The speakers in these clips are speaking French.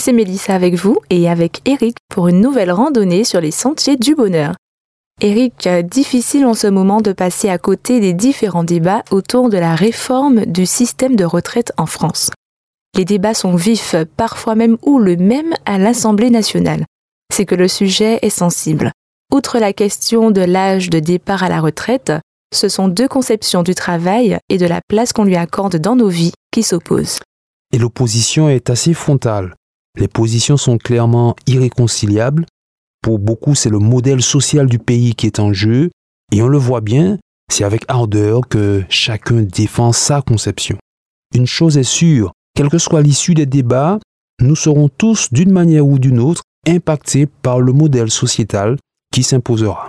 C'est Mélissa avec vous et avec Eric pour une nouvelle randonnée sur les sentiers du bonheur. Eric, difficile en ce moment de passer à côté des différents débats autour de la réforme du système de retraite en France. Les débats sont vifs, parfois même houleux, même à l'Assemblée nationale c'est que le sujet est sensible. Outre la question de l'âge de départ à la retraite, ce sont deux conceptions du travail et de la place qu'on lui accorde dans nos vies qui s'opposent. Et l'opposition est assez frontale. Les positions sont clairement irréconciliables. Pour beaucoup, c'est le modèle social du pays qui est en jeu, et on le voit bien, c'est avec ardeur que chacun défend sa conception. Une chose est sûre, quelle que soit l'issue des débats, nous serons tous, d'une manière ou d'une autre, impactés par le modèle sociétal qui s'imposera.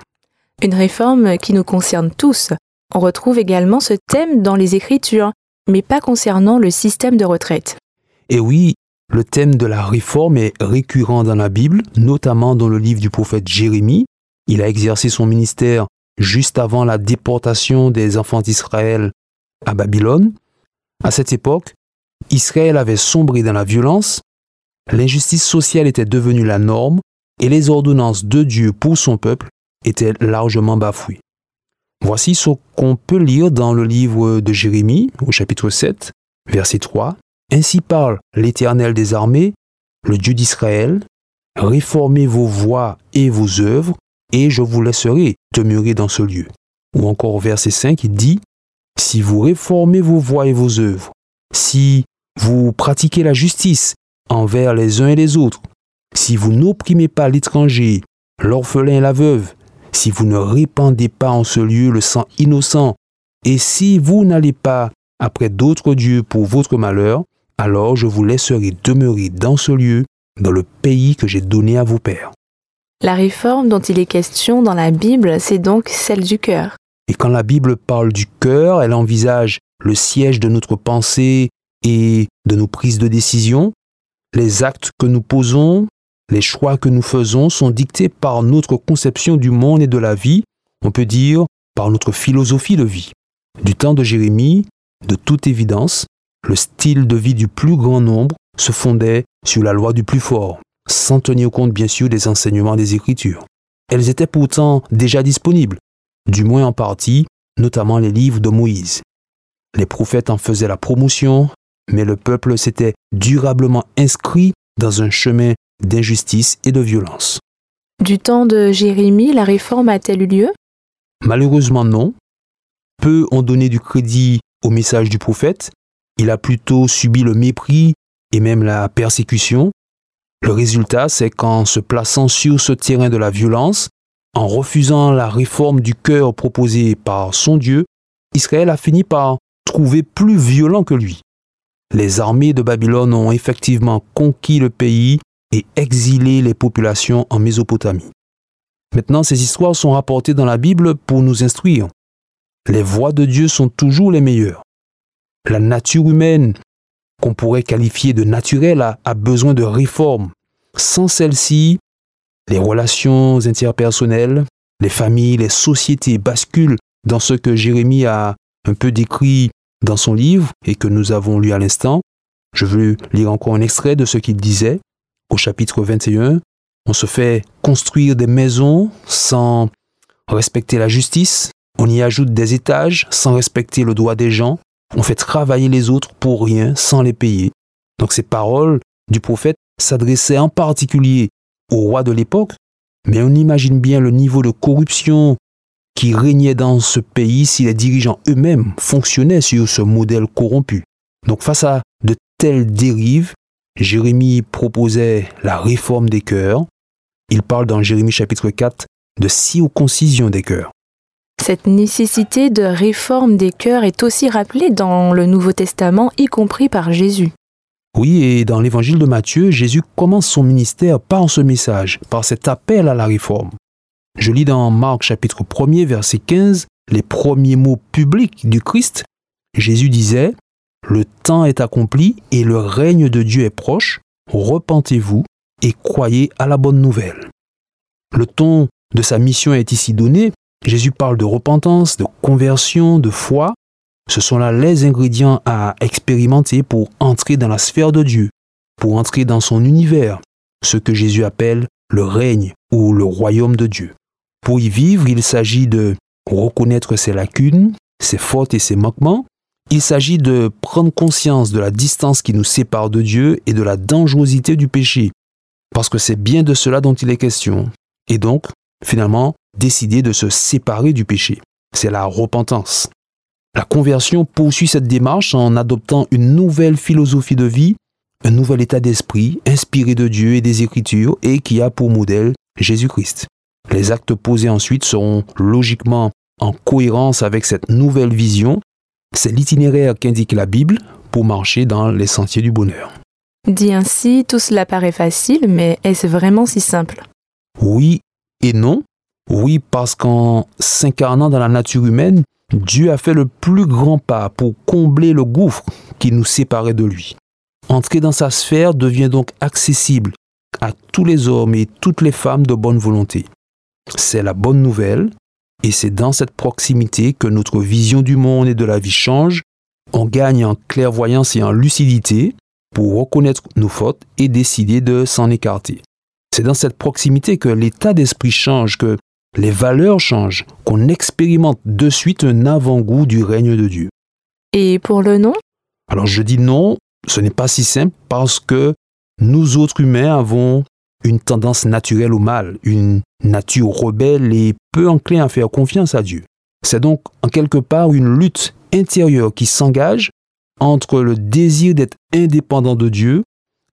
Une réforme qui nous concerne tous. On retrouve également ce thème dans les Écritures, mais pas concernant le système de retraite. Et oui, le thème de la réforme est récurrent dans la Bible, notamment dans le livre du prophète Jérémie. Il a exercé son ministère juste avant la déportation des enfants d'Israël à Babylone. À cette époque, Israël avait sombré dans la violence L'injustice sociale était devenue la norme et les ordonnances de Dieu pour son peuple étaient largement bafouées. Voici ce qu'on peut lire dans le livre de Jérémie au chapitre 7, verset 3. Ainsi parle l'Éternel des armées, le Dieu d'Israël, réformez vos voies et vos œuvres, et je vous laisserai demeurer dans ce lieu. Ou encore verset 5, il dit, Si vous réformez vos voies et vos œuvres, si vous pratiquez la justice envers les uns et les autres, si vous n'opprimez pas l'étranger, l'orphelin et la veuve, si vous ne répandez pas en ce lieu le sang innocent, et si vous n'allez pas après d'autres dieux pour votre malheur, alors je vous laisserai demeurer dans ce lieu, dans le pays que j'ai donné à vos pères. La réforme dont il est question dans la Bible, c'est donc celle du cœur. Et quand la Bible parle du cœur, elle envisage le siège de notre pensée et de nos prises de décision, les actes que nous posons, les choix que nous faisons sont dictés par notre conception du monde et de la vie, on peut dire par notre philosophie de vie. Du temps de Jérémie, de toute évidence, le style de vie du plus grand nombre se fondait sur la loi du plus fort, sans tenir compte bien sûr des enseignements des Écritures. Elles étaient pourtant déjà disponibles, du moins en partie, notamment les livres de Moïse. Les prophètes en faisaient la promotion, mais le peuple s'était durablement inscrit dans un chemin d'injustice et de violence. Du temps de Jérémie, la réforme a-t-elle eu lieu? Malheureusement non. Peu ont donné du crédit au message du prophète. Il a plutôt subi le mépris et même la persécution. Le résultat, c'est qu'en se plaçant sur ce terrain de la violence, en refusant la réforme du cœur proposée par son Dieu, Israël a fini par trouver plus violent que lui. Les armées de Babylone ont effectivement conquis le pays et exilé les populations en Mésopotamie. Maintenant, ces histoires sont rapportées dans la Bible pour nous instruire. Les voies de Dieu sont toujours les meilleures. La nature humaine, qu'on pourrait qualifier de naturelle, a, besoin de réformes. Sans celle-ci, les relations interpersonnelles, les familles, les sociétés basculent dans ce que Jérémie a un peu décrit dans son livre et que nous avons lu à l'instant. Je veux lire encore un extrait de ce qu'il disait au chapitre 21. On se fait construire des maisons sans respecter la justice. On y ajoute des étages sans respecter le droit des gens. On fait travailler les autres pour rien sans les payer. Donc ces paroles du prophète s'adressaient en particulier au roi de l'époque, mais on imagine bien le niveau de corruption qui régnait dans ce pays si les dirigeants eux-mêmes fonctionnaient sur ce modèle corrompu. Donc face à de telles dérives, Jérémie proposait la réforme des cœurs. Il parle dans Jérémie chapitre 4 de circoncision des cœurs. Cette nécessité de réforme des cœurs est aussi rappelée dans le Nouveau Testament, y compris par Jésus. Oui, et dans l'évangile de Matthieu, Jésus commence son ministère par ce message, par cet appel à la réforme. Je lis dans Marc chapitre 1er verset 15 les premiers mots publics du Christ. Jésus disait, Le temps est accompli et le règne de Dieu est proche, repentez-vous et croyez à la bonne nouvelle. Le ton de sa mission est ici donné. Jésus parle de repentance, de conversion, de foi. Ce sont là les ingrédients à expérimenter pour entrer dans la sphère de Dieu, pour entrer dans son univers, ce que Jésus appelle le règne ou le royaume de Dieu. Pour y vivre, il s'agit de reconnaître ses lacunes, ses fautes et ses manquements. Il s'agit de prendre conscience de la distance qui nous sépare de Dieu et de la dangerosité du péché, parce que c'est bien de cela dont il est question. Et donc, finalement, décider de se séparer du péché. C'est la repentance. La conversion poursuit cette démarche en adoptant une nouvelle philosophie de vie, un nouvel état d'esprit inspiré de Dieu et des Écritures et qui a pour modèle Jésus-Christ. Les actes posés ensuite seront logiquement en cohérence avec cette nouvelle vision. C'est l'itinéraire qu'indique la Bible pour marcher dans les sentiers du bonheur. Dit ainsi, tout cela paraît facile, mais est-ce vraiment si simple? Oui et non. Oui, parce qu'en s'incarnant dans la nature humaine, Dieu a fait le plus grand pas pour combler le gouffre qui nous séparait de lui. Entrer dans sa sphère devient donc accessible à tous les hommes et toutes les femmes de bonne volonté. C'est la bonne nouvelle, et c'est dans cette proximité que notre vision du monde et de la vie change. On gagne en clairvoyance et en lucidité pour reconnaître nos fautes et décider de s'en écarter. C'est dans cette proximité que l'état d'esprit change, que les valeurs changent, qu'on expérimente de suite un avant-goût du règne de Dieu. Et pour le non Alors je dis non, ce n'est pas si simple parce que nous autres humains avons une tendance naturelle au mal, une nature rebelle et peu enclin à faire confiance à Dieu. C'est donc en quelque part une lutte intérieure qui s'engage entre le désir d'être indépendant de Dieu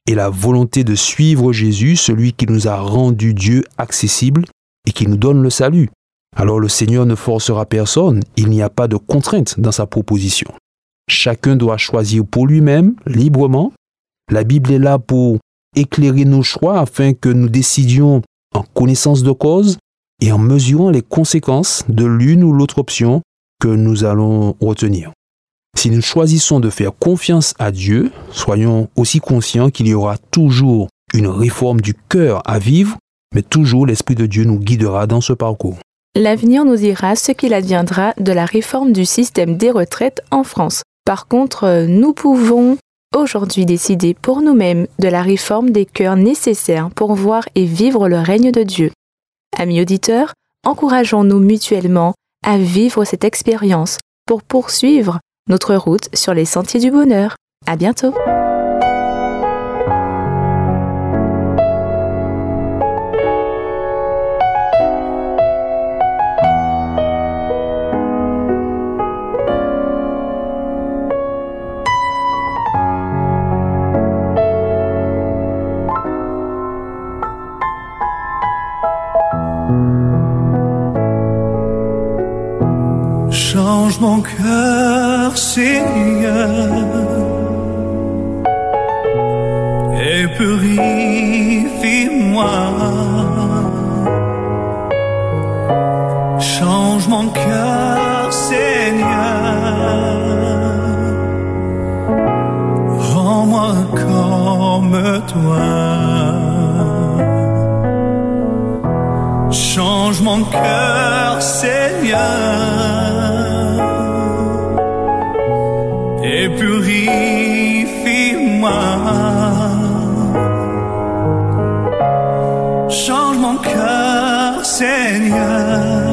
et la volonté de suivre Jésus, celui qui nous a rendu Dieu accessible et qui nous donne le salut. Alors le Seigneur ne forcera personne, il n'y a pas de contrainte dans sa proposition. Chacun doit choisir pour lui-même, librement. La Bible est là pour éclairer nos choix afin que nous décidions en connaissance de cause et en mesurant les conséquences de l'une ou l'autre option que nous allons retenir. Si nous choisissons de faire confiance à Dieu, soyons aussi conscients qu'il y aura toujours une réforme du cœur à vivre, mais toujours l'Esprit de Dieu nous guidera dans ce parcours. L'avenir nous dira ce qu'il adviendra de la réforme du système des retraites en France. Par contre, nous pouvons aujourd'hui décider pour nous-mêmes de la réforme des cœurs nécessaires pour voir et vivre le règne de Dieu. Amis auditeurs, encourageons-nous mutuellement à vivre cette expérience pour poursuivre notre route sur les sentiers du bonheur. À bientôt! Change mon cœur, Seigneur, et purifie-moi. Change mon cœur, Seigneur, rends-moi comme toi. Change mon cœur, Seigneur. Purifie-moi. Change mon cœur, Seigneur.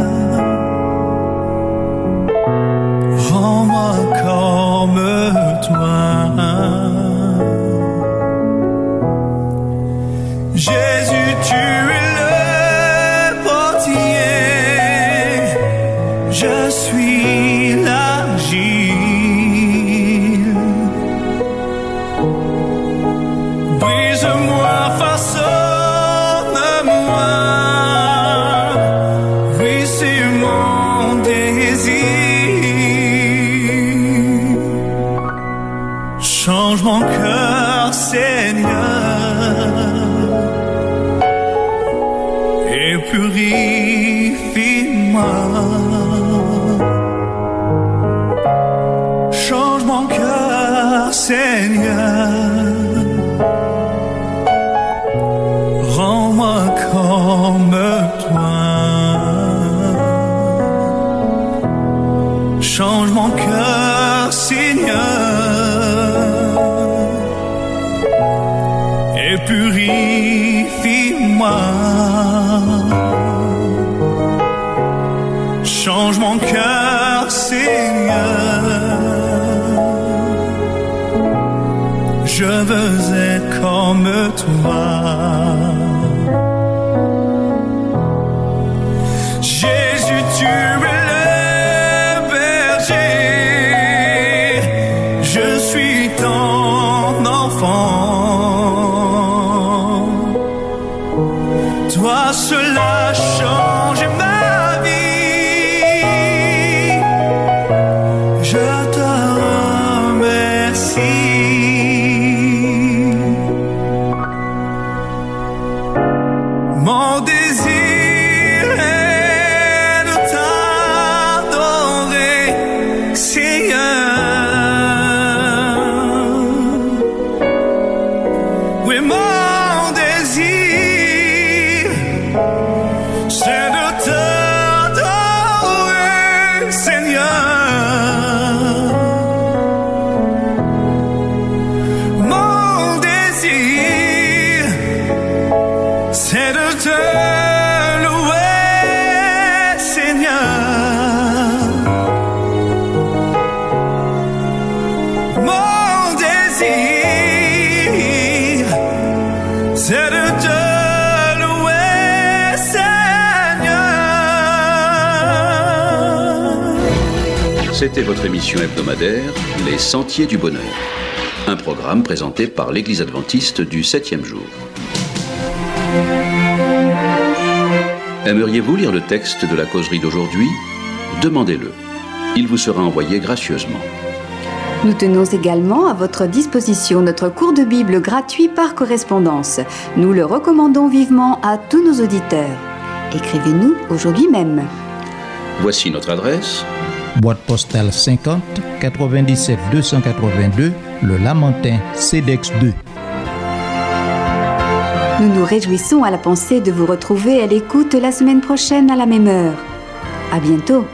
Brise-moi, façonne-moi. Oui, c'est mon désir. Change mon cœur, Seigneur, et purifie-moi. Change mon cœur, Seigneur. Jésus, tu es le berger. Je suis ton enfant. Toi cela change louer. Mon désir, c'est de te louer, Seigneur. C'était votre émission hebdomadaire Les Sentiers du Bonheur. Un programme présenté par l'Église adventiste du 7e jour. Aimeriez-vous lire le texte de la causerie d'aujourd'hui? Demandez-le. Il vous sera envoyé gracieusement. Nous tenons également à votre disposition notre cours de Bible gratuit par correspondance. Nous le recommandons vivement à tous nos auditeurs. Écrivez-nous aujourd'hui même. Voici notre adresse Boîte postale 50 97 282 Le Lamentin CEDEX 2. Nous nous réjouissons à la pensée de vous retrouver à l'écoute la semaine prochaine à la même heure. À bientôt.